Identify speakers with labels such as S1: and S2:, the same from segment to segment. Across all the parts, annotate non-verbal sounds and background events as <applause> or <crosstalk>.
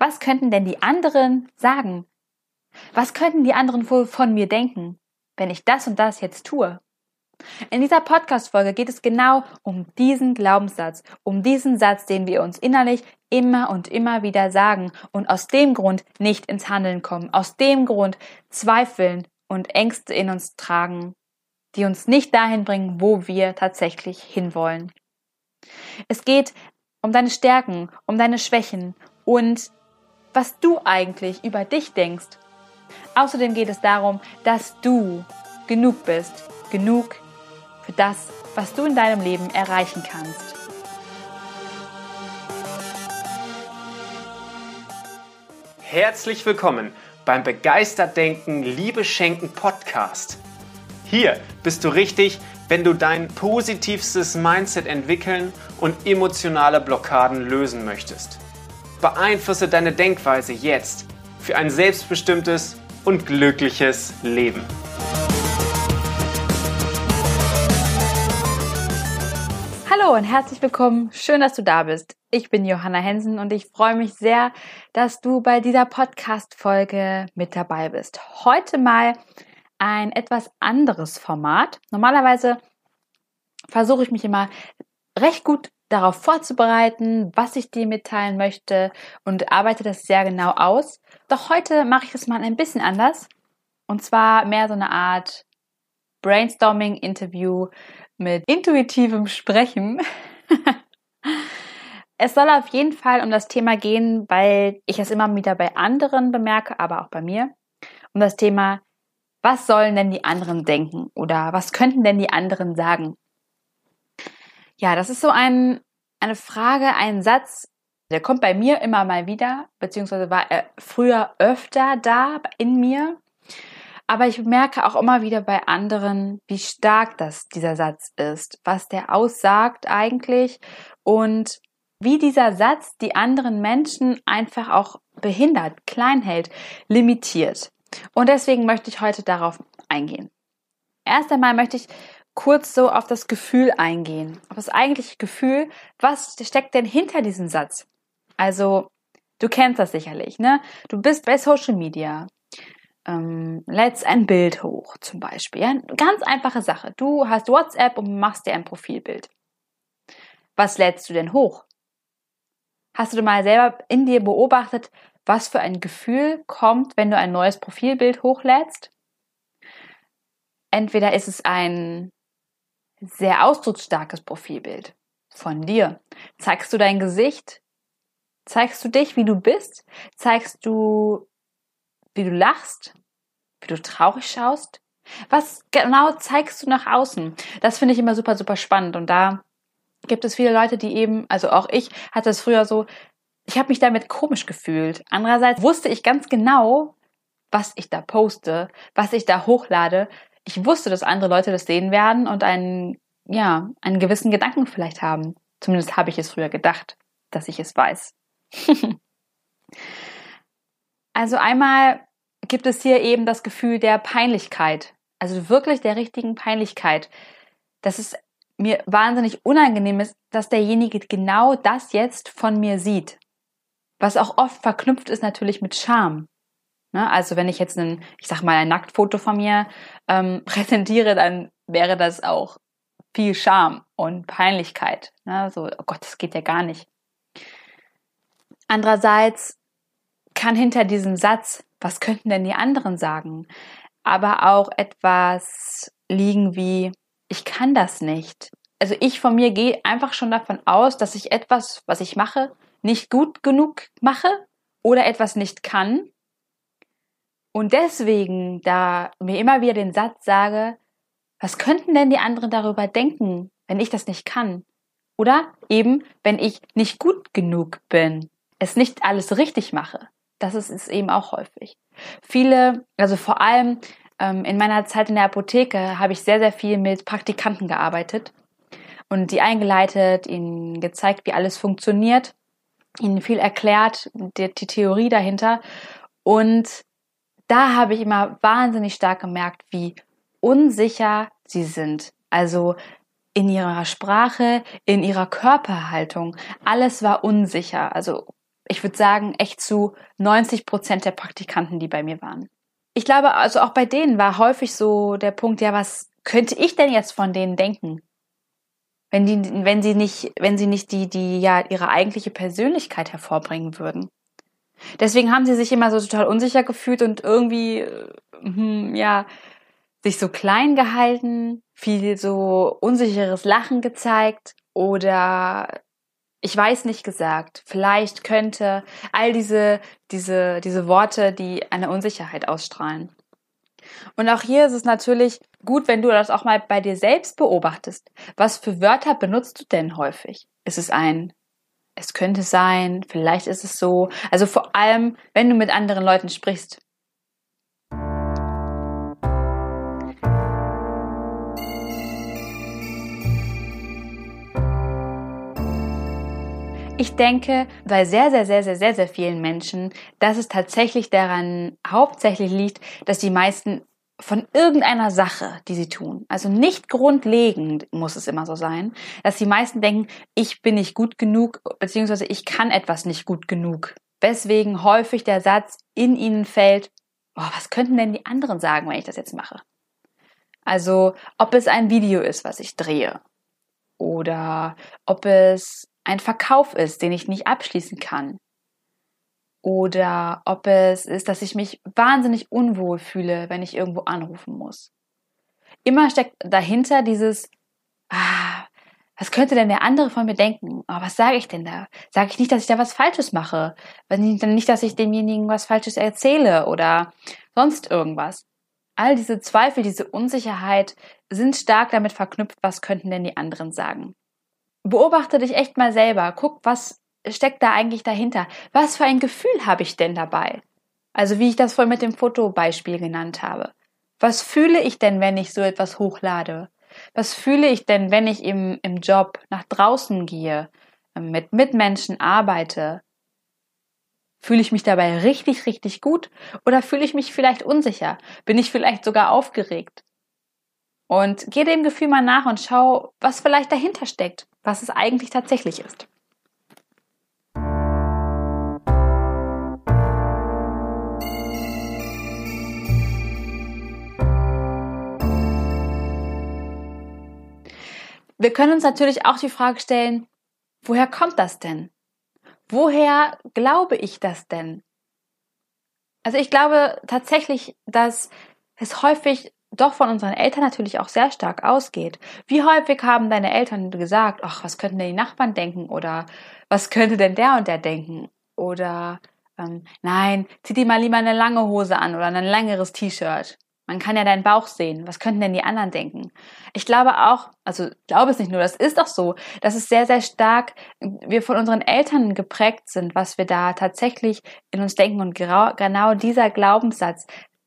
S1: Was könnten denn die anderen sagen? Was könnten die anderen wohl von mir denken, wenn ich das und das jetzt tue? In dieser Podcast-Folge geht es genau um diesen Glaubenssatz, um diesen Satz, den wir uns innerlich immer und immer wieder sagen und aus dem Grund nicht ins Handeln kommen, aus dem Grund zweifeln und Ängste in uns tragen, die uns nicht dahin bringen, wo wir tatsächlich hinwollen. Es geht um deine Stärken, um deine Schwächen und was du eigentlich über dich denkst. Außerdem geht es darum, dass du genug bist, genug für das, was du in deinem Leben erreichen kannst.
S2: Herzlich willkommen beim Begeistert Denken, Liebe Schenken Podcast. Hier bist du richtig, wenn du dein positivstes Mindset entwickeln und emotionale Blockaden lösen möchtest. Beeinflusse deine Denkweise jetzt für ein selbstbestimmtes und glückliches Leben.
S1: Hallo und herzlich willkommen. Schön, dass du da bist. Ich bin Johanna Hensen und ich freue mich sehr, dass du bei dieser Podcast-Folge mit dabei bist. Heute mal ein etwas anderes Format. Normalerweise versuche ich mich immer recht gut darauf vorzubereiten, was ich dir mitteilen möchte und arbeite das sehr genau aus. Doch heute mache ich es mal ein bisschen anders. Und zwar mehr so eine Art Brainstorming-Interview mit intuitivem Sprechen. <laughs> es soll auf jeden Fall um das Thema gehen, weil ich es immer wieder bei anderen bemerke, aber auch bei mir, um das Thema, was sollen denn die anderen denken oder was könnten denn die anderen sagen? Ja, das ist so ein, eine Frage, ein Satz, der kommt bei mir immer mal wieder, beziehungsweise war er früher öfter da in mir. Aber ich merke auch immer wieder bei anderen, wie stark das dieser Satz ist, was der aussagt eigentlich und wie dieser Satz die anderen Menschen einfach auch behindert, klein hält, limitiert. Und deswegen möchte ich heute darauf eingehen. Erst einmal möchte ich kurz so auf das Gefühl eingehen, auf das eigentliche Gefühl, was steckt denn hinter diesem Satz? Also, du kennst das sicherlich, ne? Du bist bei Social Media, ähm, lädst ein Bild hoch zum Beispiel. Ja? Ganz einfache Sache. Du hast WhatsApp und machst dir ein Profilbild. Was lädst du denn hoch? Hast du mal selber in dir beobachtet, was für ein Gefühl kommt, wenn du ein neues Profilbild hochlädst? Entweder ist es ein sehr ausdrucksstarkes Profilbild von dir. Zeigst du dein Gesicht? Zeigst du dich, wie du bist? Zeigst du wie du lachst, wie du traurig schaust? Was genau zeigst du nach außen? Das finde ich immer super, super spannend. Und da gibt es viele Leute, die eben, also auch ich hatte es früher so, ich habe mich damit komisch gefühlt. Andererseits wusste ich ganz genau, was ich da poste, was ich da hochlade. Ich wusste, dass andere Leute das sehen werden und einen, ja, einen gewissen Gedanken vielleicht haben. Zumindest habe ich es früher gedacht, dass ich es weiß. <laughs> Also einmal gibt es hier eben das Gefühl der Peinlichkeit, also wirklich der richtigen Peinlichkeit, dass es mir wahnsinnig unangenehm ist, dass derjenige genau das jetzt von mir sieht. Was auch oft verknüpft ist natürlich mit Scham. Ne? Also wenn ich jetzt ein, ich sag mal, ein Nacktfoto von mir ähm, <laughs> präsentiere, dann wäre das auch viel Scham und Peinlichkeit. Ne? So, oh Gott, das geht ja gar nicht. Andererseits kann hinter diesem Satz, was könnten denn die anderen sagen, aber auch etwas liegen wie, ich kann das nicht. Also ich von mir gehe einfach schon davon aus, dass ich etwas, was ich mache, nicht gut genug mache oder etwas nicht kann. Und deswegen da mir immer wieder den Satz sage, was könnten denn die anderen darüber denken, wenn ich das nicht kann? Oder eben, wenn ich nicht gut genug bin, es nicht alles richtig mache. Das ist es eben auch häufig. Viele, also vor allem ähm, in meiner Zeit in der Apotheke habe ich sehr, sehr viel mit Praktikanten gearbeitet und die eingeleitet, ihnen gezeigt, wie alles funktioniert, ihnen viel erklärt, die, die Theorie dahinter. Und da habe ich immer wahnsinnig stark gemerkt, wie unsicher sie sind. Also in ihrer Sprache, in ihrer Körperhaltung. Alles war unsicher. Also ich würde sagen, echt zu 90 Prozent der Praktikanten, die bei mir waren. Ich glaube, also auch bei denen war häufig so der Punkt, ja, was könnte ich denn jetzt von denen denken? Wenn die, wenn sie nicht, wenn sie nicht die, die ja ihre eigentliche Persönlichkeit hervorbringen würden. Deswegen haben sie sich immer so total unsicher gefühlt und irgendwie, hm, ja, sich so klein gehalten, viel so unsicheres Lachen gezeigt oder ich weiß nicht gesagt, vielleicht könnte all diese, diese, diese Worte, die eine Unsicherheit ausstrahlen. Und auch hier ist es natürlich gut, wenn du das auch mal bei dir selbst beobachtest. Was für Wörter benutzt du denn häufig? Ist es ein, es könnte sein, vielleicht ist es so. Also vor allem, wenn du mit anderen Leuten sprichst. Ich denke bei sehr, sehr, sehr, sehr, sehr, sehr vielen Menschen, dass es tatsächlich daran hauptsächlich liegt, dass die meisten von irgendeiner Sache, die sie tun, also nicht grundlegend muss es immer so sein, dass die meisten denken, ich bin nicht gut genug, beziehungsweise ich kann etwas nicht gut genug. Weswegen häufig der Satz in ihnen fällt, oh, was könnten denn die anderen sagen, wenn ich das jetzt mache? Also, ob es ein Video ist, was ich drehe, oder ob es ein Verkauf ist, den ich nicht abschließen kann. Oder ob es ist, dass ich mich wahnsinnig unwohl fühle, wenn ich irgendwo anrufen muss. Immer steckt dahinter dieses, ah, was könnte denn der andere von mir denken? Oh, was sage ich denn da? Sage ich nicht, dass ich da was Falsches mache? Nicht, dass ich demjenigen was Falsches erzähle oder sonst irgendwas. All diese Zweifel, diese Unsicherheit sind stark damit verknüpft, was könnten denn die anderen sagen beobachte dich echt mal selber. Guck, was steckt da eigentlich dahinter? Was für ein Gefühl habe ich denn dabei? Also wie ich das vorhin mit dem Fotobeispiel genannt habe. Was fühle ich denn, wenn ich so etwas hochlade? Was fühle ich denn, wenn ich im, im Job nach draußen gehe, mit Mitmenschen arbeite? Fühle ich mich dabei richtig, richtig gut oder fühle ich mich vielleicht unsicher? Bin ich vielleicht sogar aufgeregt? Und geh dem Gefühl mal nach und schau, was vielleicht dahinter steckt, was es eigentlich tatsächlich ist. Wir können uns natürlich auch die Frage stellen, woher kommt das denn? Woher glaube ich das denn? Also ich glaube tatsächlich, dass es häufig doch von unseren Eltern natürlich auch sehr stark ausgeht. Wie häufig haben deine Eltern gesagt, ach, was könnten denn die Nachbarn denken oder was könnte denn der und der denken oder ähm, nein, zieh dir mal lieber eine lange Hose an oder ein längeres T-Shirt. Man kann ja deinen Bauch sehen. Was könnten denn die anderen denken? Ich glaube auch, also glaube es nicht nur, das ist auch so, dass es sehr, sehr stark wir von unseren Eltern geprägt sind, was wir da tatsächlich in uns denken. Und genau dieser Glaubenssatz,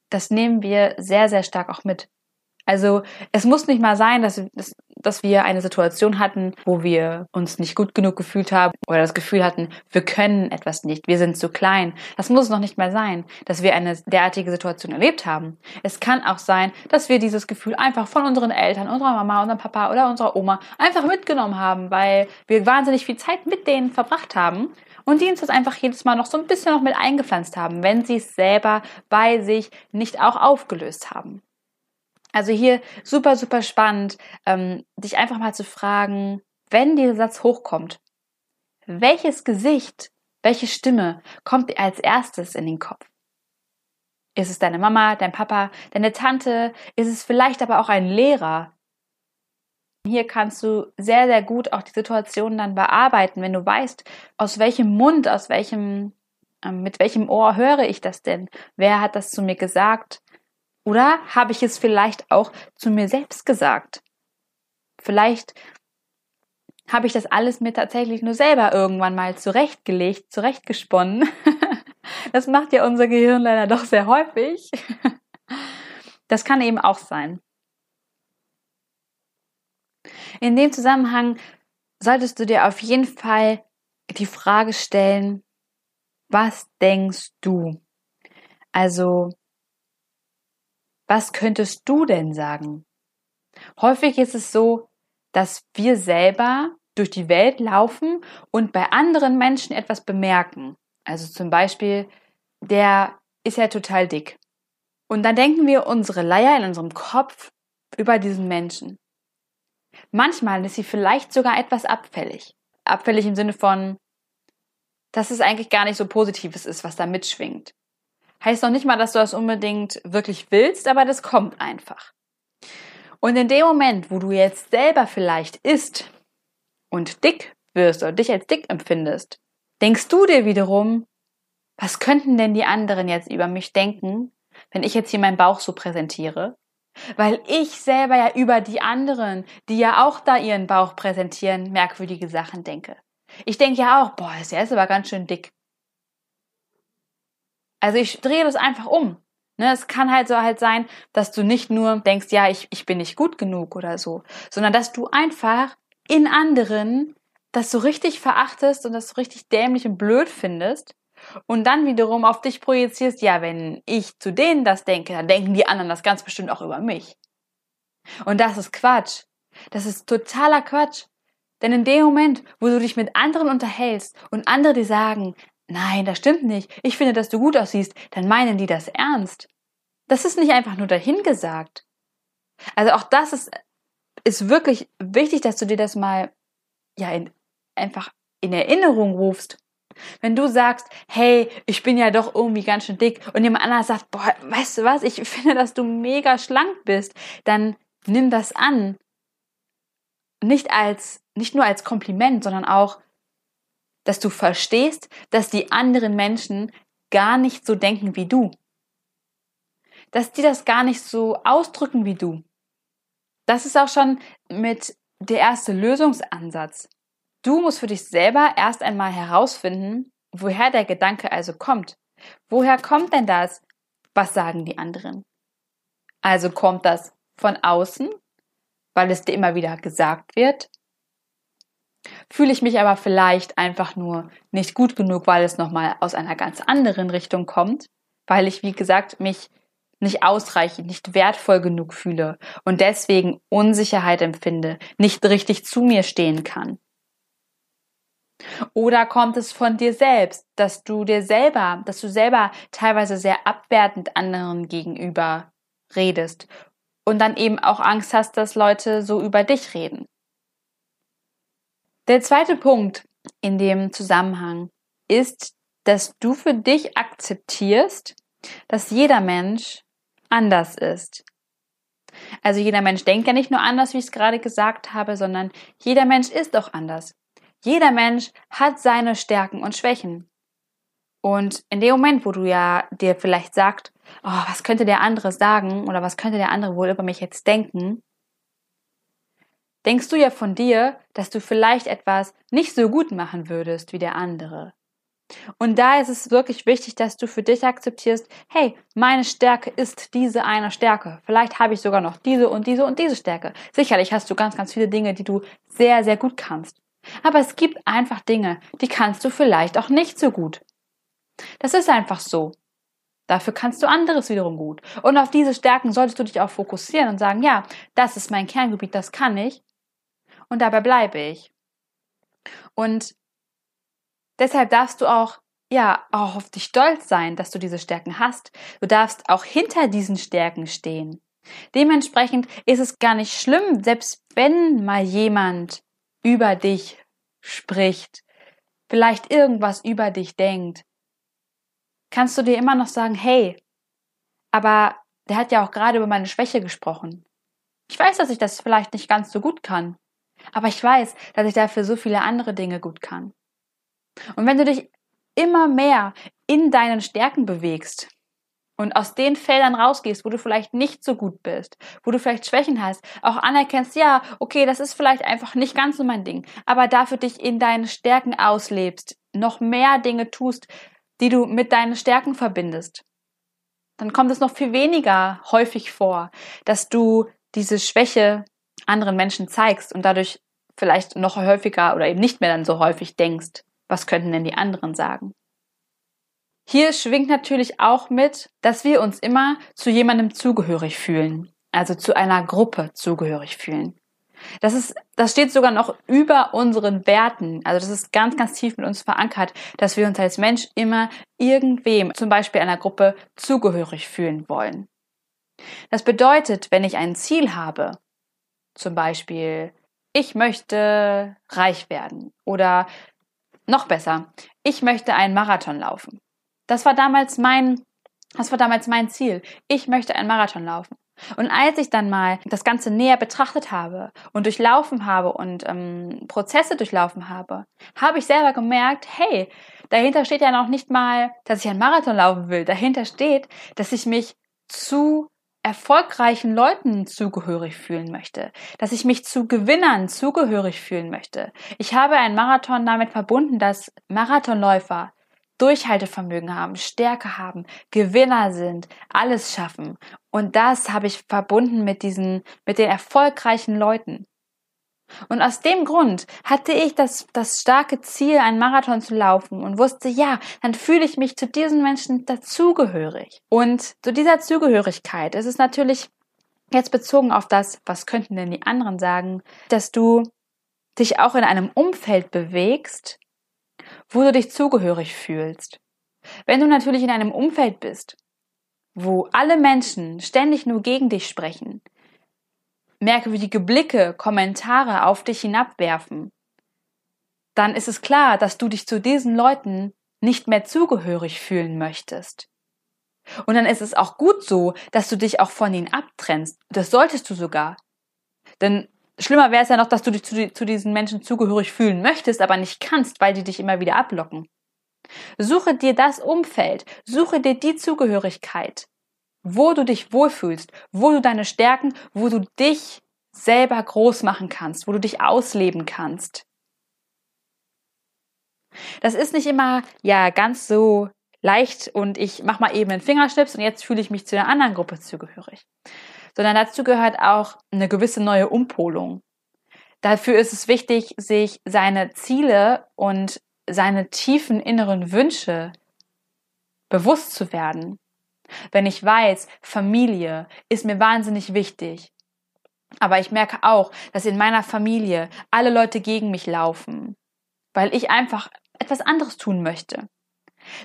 S1: das nehmen wir sehr, sehr stark auch mit. Also es muss nicht mal sein, dass, dass, dass wir eine Situation hatten, wo wir uns nicht gut genug gefühlt haben oder das Gefühl hatten, wir können etwas nicht, wir sind zu klein. Das muss noch nicht mal sein, dass wir eine derartige Situation erlebt haben. Es kann auch sein, dass wir dieses Gefühl einfach von unseren Eltern, unserer Mama, unserem Papa oder unserer Oma einfach mitgenommen haben, weil wir wahnsinnig viel Zeit mit denen verbracht haben und die uns das einfach jedes Mal noch so ein bisschen noch mit eingepflanzt haben, wenn sie es selber bei sich nicht auch aufgelöst haben. Also hier super, super spannend, ähm, dich einfach mal zu fragen, wenn dieser Satz hochkommt, welches Gesicht, welche Stimme kommt dir als erstes in den Kopf? Ist es deine Mama, dein Papa, deine Tante? Ist es vielleicht aber auch ein Lehrer, hier kannst du sehr, sehr gut auch die Situation dann bearbeiten, wenn du weißt, aus welchem Mund, aus welchem, ähm, mit welchem Ohr höre ich das denn? Wer hat das zu mir gesagt? Oder habe ich es vielleicht auch zu mir selbst gesagt? Vielleicht habe ich das alles mir tatsächlich nur selber irgendwann mal zurechtgelegt, zurechtgesponnen. <laughs> Das macht ja unser Gehirn leider doch sehr häufig. <laughs> Das kann eben auch sein. In dem Zusammenhang solltest du dir auf jeden Fall die Frage stellen, was denkst du? Also, was könntest du denn sagen? Häufig ist es so, dass wir selber durch die Welt laufen und bei anderen Menschen etwas bemerken. Also zum Beispiel, der ist ja total dick. Und dann denken wir unsere Leier in unserem Kopf über diesen Menschen. Manchmal ist sie vielleicht sogar etwas abfällig. Abfällig im Sinne von, dass es eigentlich gar nicht so Positives ist, was da mitschwingt. Heißt noch nicht mal, dass du das unbedingt wirklich willst, aber das kommt einfach. Und in dem Moment, wo du jetzt selber vielleicht isst und dick wirst oder dich als dick empfindest, denkst du dir wiederum, was könnten denn die anderen jetzt über mich denken, wenn ich jetzt hier meinen Bauch so präsentiere? Weil ich selber ja über die anderen, die ja auch da ihren Bauch präsentieren, merkwürdige Sachen denke. Ich denke ja auch, boah, ist aber ganz schön dick. Also ich drehe das einfach um. Ne, es kann halt so halt sein, dass du nicht nur denkst, ja, ich, ich bin nicht gut genug oder so, sondern dass du einfach in anderen das so richtig verachtest und das so richtig dämlich und blöd findest und dann wiederum auf dich projizierst, ja, wenn ich zu denen das denke, dann denken die anderen das ganz bestimmt auch über mich. Und das ist Quatsch. Das ist totaler Quatsch. Denn in dem Moment, wo du dich mit anderen unterhältst und andere dir sagen, nein, das stimmt nicht, ich finde, dass du gut aussiehst, dann meinen die das ernst. Das ist nicht einfach nur dahingesagt. Also auch das ist, ist wirklich wichtig, dass du dir das mal, ja, in, einfach in Erinnerung rufst. Wenn du sagst, hey, ich bin ja doch irgendwie ganz schön dick und jemand anderes sagt, boah, weißt du was, ich <laughs> finde, dass du mega schlank bist, dann nimm das an. Nicht als, nicht nur als Kompliment, sondern auch, dass du verstehst, dass die anderen Menschen gar nicht so denken wie du. Dass die das gar nicht so ausdrücken wie du. Das ist auch schon mit der erste Lösungsansatz. Du musst für dich selber erst einmal herausfinden, woher der Gedanke also kommt. Woher kommt denn das? Was sagen die anderen? Also kommt das von außen, weil es dir immer wieder gesagt wird? Fühle ich mich aber vielleicht einfach nur nicht gut genug, weil es nochmal aus einer ganz anderen Richtung kommt, weil ich, wie gesagt, mich nicht ausreichend, nicht wertvoll genug fühle und deswegen Unsicherheit empfinde, nicht richtig zu mir stehen kann. Oder kommt es von dir selbst, dass du dir selber, dass du selber teilweise sehr abwertend anderen gegenüber redest und dann eben auch Angst hast, dass Leute so über dich reden? Der zweite Punkt in dem Zusammenhang ist, dass du für dich akzeptierst, dass jeder Mensch anders ist. Also jeder Mensch denkt ja nicht nur anders, wie ich es gerade gesagt habe, sondern jeder Mensch ist auch anders. Jeder Mensch hat seine Stärken und Schwächen. Und in dem Moment, wo du ja dir vielleicht sagst, oh, was könnte der andere sagen oder was könnte der andere wohl über mich jetzt denken, denkst du ja von dir, dass du vielleicht etwas nicht so gut machen würdest wie der andere. Und da ist es wirklich wichtig, dass du für dich akzeptierst, hey, meine Stärke ist diese eine Stärke. Vielleicht habe ich sogar noch diese und diese und diese Stärke. Sicherlich hast du ganz, ganz viele Dinge, die du sehr, sehr gut kannst. Aber es gibt einfach Dinge, die kannst du vielleicht auch nicht so gut. Das ist einfach so. Dafür kannst du anderes wiederum gut. Und auf diese Stärken solltest du dich auch fokussieren und sagen, ja, das ist mein Kerngebiet, das kann ich. Und dabei bleibe ich. Und deshalb darfst du auch, ja, auch auf dich stolz sein, dass du diese Stärken hast. Du darfst auch hinter diesen Stärken stehen. Dementsprechend ist es gar nicht schlimm, selbst wenn mal jemand über dich spricht, vielleicht irgendwas über dich denkt, kannst du dir immer noch sagen, hey, aber der hat ja auch gerade über meine Schwäche gesprochen. Ich weiß, dass ich das vielleicht nicht ganz so gut kann, aber ich weiß, dass ich dafür so viele andere Dinge gut kann. Und wenn du dich immer mehr in deinen Stärken bewegst, und aus den Feldern rausgehst, wo du vielleicht nicht so gut bist, wo du vielleicht Schwächen hast, auch anerkennst, ja, okay, das ist vielleicht einfach nicht ganz so mein Ding, aber dafür dich in deinen Stärken auslebst, noch mehr Dinge tust, die du mit deinen Stärken verbindest, dann kommt es noch viel weniger häufig vor, dass du diese Schwäche anderen Menschen zeigst und dadurch vielleicht noch häufiger oder eben nicht mehr dann so häufig denkst, was könnten denn die anderen sagen? Hier schwingt natürlich auch mit, dass wir uns immer zu jemandem zugehörig fühlen, also zu einer Gruppe zugehörig fühlen. Das ist, das steht sogar noch über unseren Werten. Also das ist ganz, ganz tief mit uns verankert, dass wir uns als Mensch immer irgendwem, zum Beispiel einer Gruppe, zugehörig fühlen wollen. Das bedeutet, wenn ich ein Ziel habe, zum Beispiel, ich möchte reich werden oder noch besser, ich möchte einen Marathon laufen. Das war damals mein, das war damals mein Ziel. Ich möchte einen Marathon laufen. Und als ich dann mal das Ganze näher betrachtet habe und durchlaufen habe und ähm, Prozesse durchlaufen habe, habe ich selber gemerkt, hey, dahinter steht ja noch nicht mal, dass ich einen Marathon laufen will. Dahinter steht, dass ich mich zu erfolgreichen Leuten zugehörig fühlen möchte, dass ich mich zu Gewinnern zugehörig fühlen möchte. Ich habe einen Marathon damit verbunden, dass Marathonläufer Durchhaltevermögen haben, Stärke haben, Gewinner sind, alles schaffen. Und das habe ich verbunden mit diesen, mit den erfolgreichen Leuten. Und aus dem Grund hatte ich das, das starke Ziel, einen Marathon zu laufen und wusste, ja, dann fühle ich mich zu diesen Menschen dazugehörig. Und zu dieser Zugehörigkeit ist es natürlich jetzt bezogen auf das, was könnten denn die anderen sagen, dass du dich auch in einem Umfeld bewegst, wo du dich zugehörig fühlst. Wenn du natürlich in einem Umfeld bist, wo alle Menschen ständig nur gegen dich sprechen, merkwürdige Blicke, Kommentare auf dich hinabwerfen, dann ist es klar, dass du dich zu diesen Leuten nicht mehr zugehörig fühlen möchtest. Und dann ist es auch gut so, dass du dich auch von ihnen abtrennst. Das solltest du sogar. Denn schlimmer wäre es ja noch, dass du dich zu, zu diesen Menschen zugehörig fühlen möchtest, aber nicht kannst, weil die dich immer wieder ablocken. Suche dir das Umfeld, suche dir die Zugehörigkeit, wo du dich wohlfühlst, wo du deine Stärken, wo du dich selber groß machen kannst, wo du dich ausleben kannst. Das ist nicht immer ja ganz so leicht und ich mach mal eben einen Fingerschnips und jetzt fühle ich mich zu einer anderen Gruppe zugehörig. Sondern dazu gehört auch eine gewisse neue Umpolung. Dafür ist es wichtig, sich seine Ziele und seine tiefen inneren Wünsche bewusst zu werden. Wenn ich weiß, Familie ist mir wahnsinnig wichtig, aber ich merke auch, dass in meiner Familie alle Leute gegen mich laufen, weil ich einfach etwas anderes tun möchte,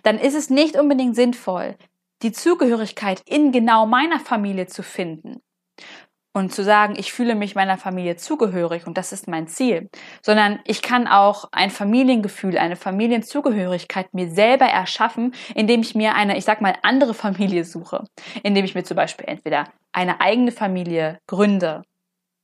S1: dann ist es nicht unbedingt sinnvoll, die Zugehörigkeit in genau meiner Familie zu finden, und zu sagen, ich fühle mich meiner Familie zugehörig und das ist mein Ziel, sondern ich kann auch ein Familiengefühl, eine Familienzugehörigkeit mir selber erschaffen, indem ich mir eine, ich sag mal, andere Familie suche, indem ich mir zum Beispiel entweder eine eigene Familie gründe,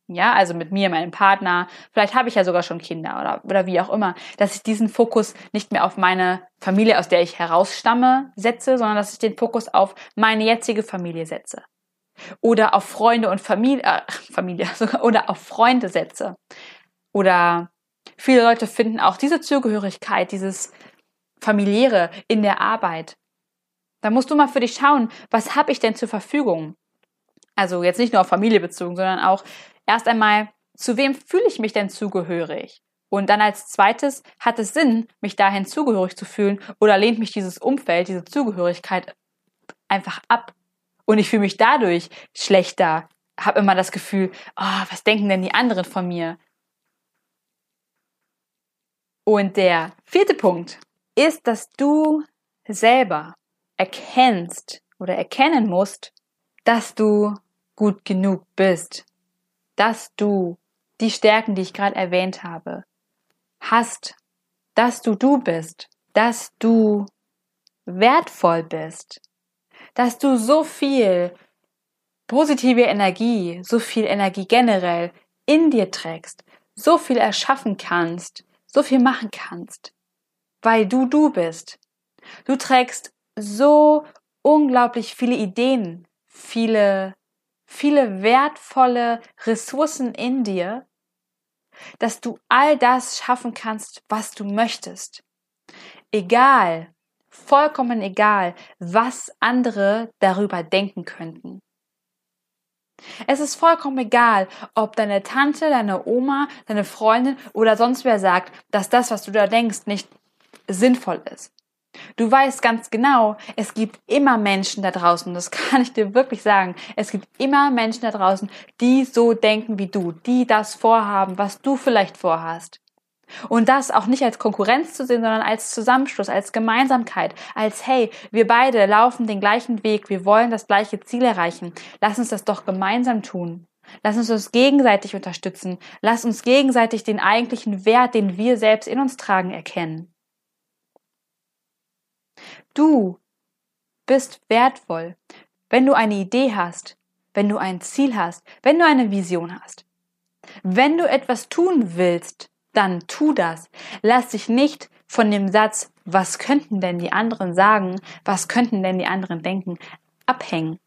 S1: ja, also mit mir, meinem Partner, vielleicht habe ich ja sogar schon Kinder oder, oder wie auch immer, dass ich diesen Fokus nicht mehr auf meine Familie, aus der ich herausstamme, setze, sondern dass ich den Fokus auf meine jetzige Familie setze oder auf Freunde und Familie, äh, Familie <laughs> sogar, oder auf Freunde setze. Oder viele Leute finden auch diese Zugehörigkeit, dieses familiäre in der Arbeit. Da musst du mal für dich schauen, was habe ich denn zur Verfügung? Also jetzt nicht nur auf Familie bezogen, sondern auch erst einmal, zu wem fühle ich mich denn zugehörig? Und dann als zweites, hat es Sinn, mich dahin zugehörig zu fühlen oder lehnt mich dieses Umfeld, diese Zugehörigkeit einfach ab? Und ich fühle mich dadurch schlechter, habe immer das Gefühl, oh, was denken denn die anderen von mir? Und der vierte Punkt ist, dass du selber erkennst oder erkennen musst, dass du gut genug bist, dass du die Stärken, die ich gerade erwähnt habe, hast, dass du du bist, dass du wertvoll bist, dass du so viel positive Energie, so viel Energie generell in dir trägst, so viel erschaffen kannst, so viel machen kannst, weil du du bist. Du trägst so unglaublich viele Ideen, viele, viele wertvolle Ressourcen in dir, dass du all das schaffen kannst, was du möchtest. Egal, vollkommen egal, was andere darüber denken könnten. Es ist vollkommen egal, ob deine Tante, deine Oma, deine Freundin oder sonst wer sagt, dass das, was du da denkst, nicht sinnvoll ist. Du weißt ganz genau, es gibt immer Menschen da draußen, das <laughs> kann ich dir wirklich sagen. Es gibt immer Menschen da draußen, die so denken wie du, die das vorhaben, was du vielleicht vorhast. Und das auch nicht als Konkurrenz zu sehen, sondern als Zusammenschluss, als Gemeinsamkeit, als hey, wir beide laufen den gleichen Weg, wir wollen das gleiche Ziel erreichen. Lass uns das doch gemeinsam tun. Lass uns uns gegenseitig unterstützen. Lass uns gegenseitig den eigentlichen Wert, den wir selbst in uns tragen, erkennen. Du bist wertvoll, wenn du eine Idee hast, wenn du ein Ziel hast, wenn du eine Vision hast. Wenn du etwas tun willst, dann tu das. Lass dich nicht von dem Satz, was könnten denn die anderen sagen, was könnten denn die anderen denken, abhängen.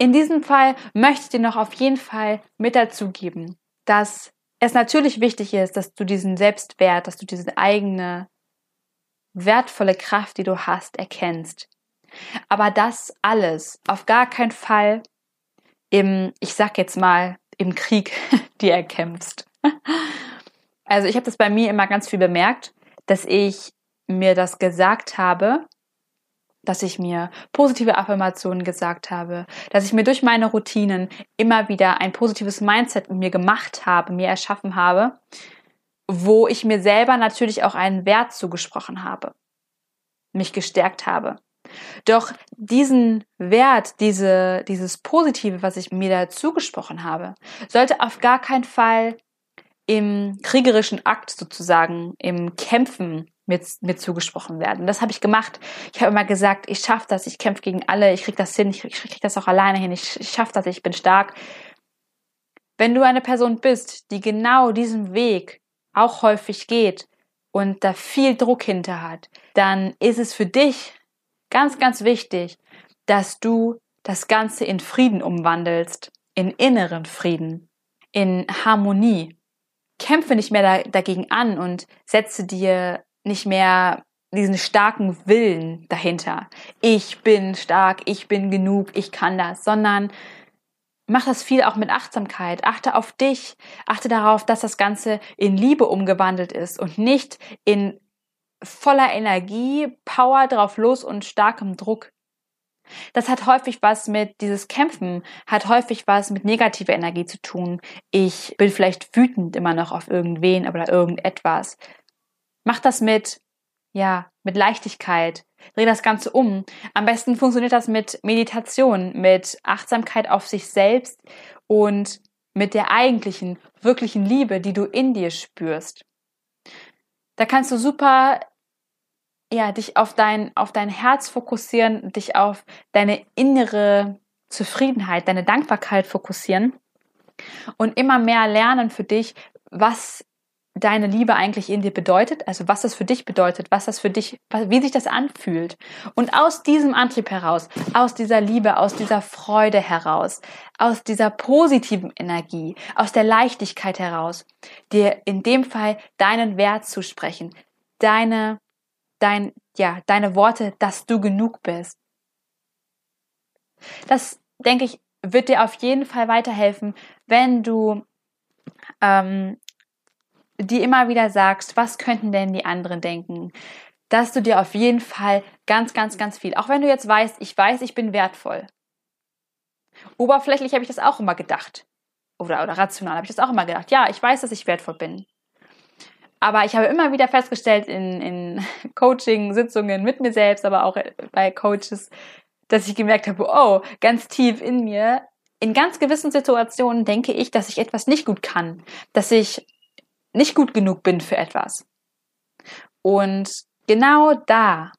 S1: In diesem Fall möchte ich dir noch auf jeden Fall mit dazu geben, dass es natürlich wichtig ist, dass du diesen Selbstwert, dass du diese eigene wertvolle Kraft, die du hast, erkennst. Aber das alles auf gar keinen Fall im, ich sag jetzt mal, im Krieg <laughs> dir erkämpfst. Also ich habe das bei mir immer ganz viel bemerkt, dass ich mir das gesagt habe, dass ich mir positive Affirmationen gesagt habe, dass ich mir durch meine Routinen immer wieder ein positives Mindset mir gemacht habe, mir erschaffen habe, wo ich mir selber natürlich auch einen Wert zugesprochen habe, mich gestärkt habe. Doch diesen Wert, diese, dieses Positive, was ich mir da zugesprochen habe, sollte auf gar keinen Fall im kriegerischen Akt sozusagen, im Kämpfen mir, mir zugesprochen werden. Das habe ich gemacht. Ich habe immer gesagt, ich schaffe das, ich kämpfe gegen alle, ich kriege das hin, ich, kriege das auch alleine hin, ich, ich schaffe das, ich bin stark. Wenn du eine Person bist, die genau diesen Weg auch häufig geht und da viel Druck hinter hat, dann ist es für dich ganz, ganz wichtig, dass du das Ganze in Frieden umwandelst, in inneren Frieden, in Harmonie. Kämpfe nicht mehr da, dagegen an und setze dir nicht mehr diesen starken Willen dahinter. Ich bin stark, ich bin genug, ich kann das, sondern mach das viel auch mit Achtsamkeit. Achte auf dich, achte darauf, dass das Ganze in Liebe umgewandelt ist und nicht in voller Energie, Power drauf los und starkem Druck. Das hat häufig was mit dieses Kämpfen, hat häufig was mit negativer Energie zu tun. Ich bin vielleicht wütend immer noch auf irgendwen oder irgendetwas. Mach das mit, ja, mit Leichtigkeit. Dreh das Ganze um. Am besten funktioniert das mit Meditation, mit Achtsamkeit auf sich selbst und mit der eigentlichen, wirklichen Liebe, die du in dir spürst. Da kannst du super ja, dich auf dein, auf dein Herz fokussieren, dich auf deine innere Zufriedenheit, deine Dankbarkeit fokussieren und immer mehr lernen für dich, was deine Liebe eigentlich in dir bedeutet, also was das für dich bedeutet, was das für dich, wie sich das anfühlt. Und aus diesem Antrieb heraus, aus dieser Liebe, aus dieser Freude heraus, aus dieser positiven Energie, aus der Leichtigkeit heraus, dir in dem Fall deinen Wert zu sprechen, deine, dein, ja, deine Worte, dass du genug bist. Das, denke ich, wird dir auf jeden Fall weiterhelfen, wenn du ähm, die immer wieder sagst, was könnten denn die anderen denken, dass du dir auf jeden Fall ganz, ganz, ganz viel, auch wenn du jetzt weißt, ich weiß, ich bin wertvoll. Oberflächlich habe ich das auch immer gedacht. Oder, oder rational habe ich das auch immer gedacht. Ja, ich weiß, dass ich wertvoll bin. Aber ich habe immer wieder festgestellt in, in <laughs> Coaching-Sitzungen mit mir selbst, aber auch bei Coaches, dass ich gemerkt habe, oh, ganz tief in mir, in ganz gewissen Situationen denke ich, dass ich etwas nicht gut kann, dass ich nicht gut genug bin für etwas. Und genau da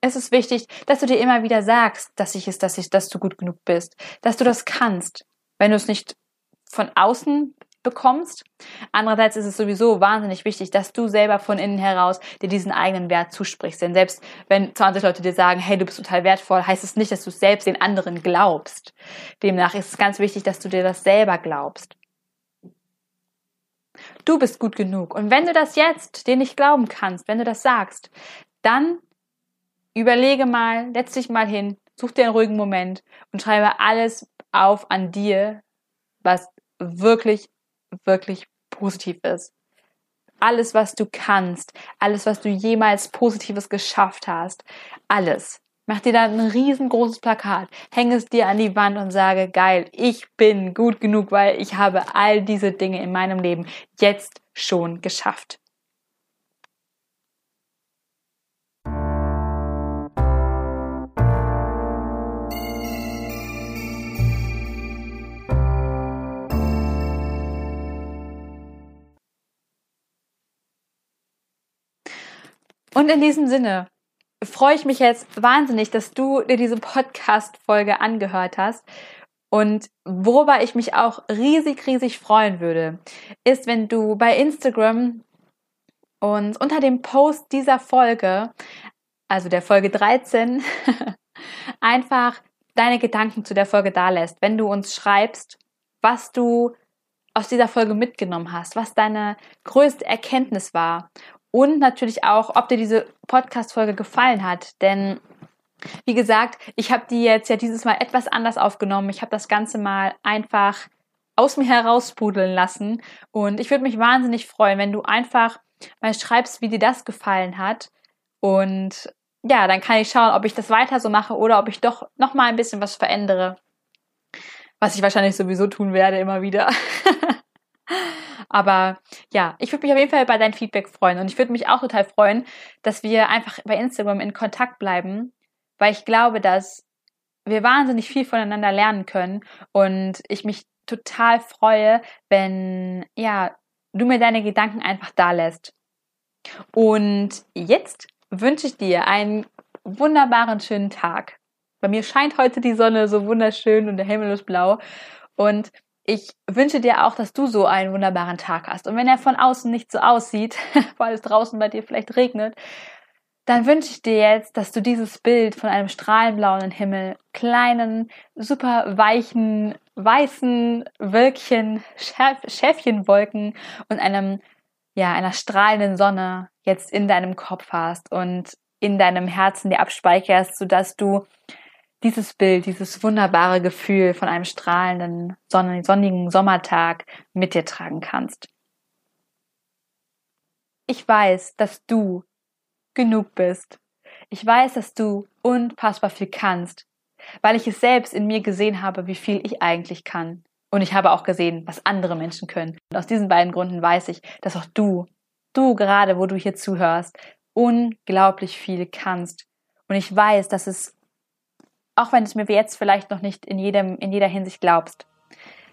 S1: ist es wichtig, dass du dir immer wieder sagst, dass ich es, dass ich, dass du gut genug bist, dass du das kannst, wenn du es nicht von außen bekommst. Andererseits ist es sowieso wahnsinnig wichtig, dass du selber von innen heraus dir diesen eigenen Wert zusprichst. Denn selbst wenn 20 Leute dir sagen, hey, du bist total wertvoll, heißt es nicht, dass du selbst den anderen glaubst. Demnach ist es ganz wichtig, dass du dir das selber glaubst. Du bist gut genug. Und wenn du das jetzt dir nicht glauben kannst, wenn du das sagst, dann überlege mal, setz dich mal hin, such dir einen ruhigen Moment und schreibe alles auf an dir, was wirklich, wirklich positiv ist. Alles, was du kannst, alles, was du jemals Positives geschafft hast, alles. Mach dir da ein riesengroßes Plakat, häng es dir an die Wand und sage, geil, ich bin gut genug, weil ich habe all diese Dinge in meinem Leben jetzt schon geschafft. Und in diesem Sinne freue ich mich jetzt wahnsinnig, dass du dir diese Podcast-Folge angehört hast. Und worüber ich mich auch riesig, riesig freuen würde, ist, wenn du bei Instagram und unter dem Post dieser Folge, also der Folge 13, <laughs> einfach deine Gedanken zu der Folge da lässt. Wenn du uns schreibst, was du aus dieser Folge mitgenommen hast, was deine größte Erkenntnis war und natürlich auch, ob dir diese Podcast-Folge gefallen hat. Denn wie gesagt, ich habe die jetzt ja dieses Mal etwas anders aufgenommen. Ich habe das Ganze mal einfach aus mir herauspudeln lassen. Und ich würde mich wahnsinnig freuen, wenn du einfach mal schreibst, wie dir das gefallen hat. Und ja, dann kann ich schauen, ob ich das weiter so mache oder ob ich doch noch mal ein bisschen was verändere. Was ich wahrscheinlich sowieso tun werde, immer wieder. <laughs> Aber ja, ich würde mich auf jeden Fall bei deinem Feedback freuen. Und ich würde mich auch total freuen, dass wir einfach bei Instagram in Kontakt bleiben, weil ich glaube, dass wir wahnsinnig viel voneinander lernen können und ich mich total freue, wenn ja, du mir deine Gedanken einfach da lässt. Und jetzt wünsche ich dir einen wunderbaren schönen Tag. Bei mir scheint heute die Sonne so wunderschön und der Himmel ist blau und ich wünsche dir auch, dass du so einen wunderbaren Tag hast. Und wenn er von außen nicht so aussieht, <laughs> weil es draußen bei dir vielleicht regnet, dann wünsche ich dir jetzt, dass du dieses Bild von einem strahlenblauen Himmel, kleinen, super weichen, weißen Wölkchen, Schäfchenwolken und einem, ja, einer strahlenden Sonne jetzt in deinem Kopf hast und in deinem Herzen dir abspeicherst, sodass du dieses Bild, dieses wunderbare Gefühl von einem strahlenden, sonnigen Sommertag mit dir tragen kannst. Ich weiß, dass du genug bist. Ich weiß, dass du unfassbar viel kannst, weil ich es selbst in mir gesehen habe, wie viel ich eigentlich kann. Und ich habe auch gesehen, was andere Menschen können. Und aus diesen beiden Gründen weiß ich, dass auch du, du gerade, wo du hier zuhörst, unglaublich viel kannst. Und ich weiß, dass es auch wenn es mir jetzt vielleicht noch nicht in jedem, in jeder Hinsicht glaubst,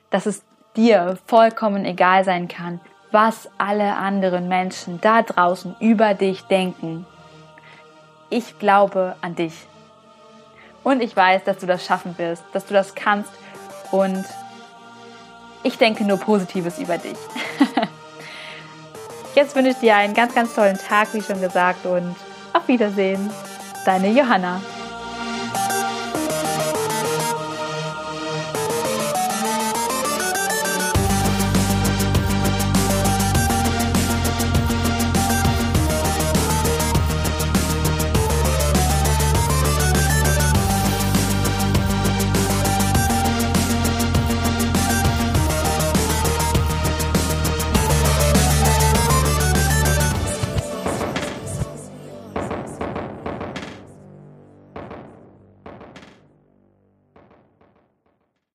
S1: dass es dir vollkommen egal sein kann, was alle anderen Menschen da draußen über dich denken. Ich glaube an dich. Und ich weiß, dass du das schaffen wirst, dass du das kannst. Und ich denke nur Positives über dich. <laughs> Jetzt wünsche ich dir einen ganz, ganz tollen Tag, wie schon gesagt. Und auf Wiedersehen. Deine Johanna.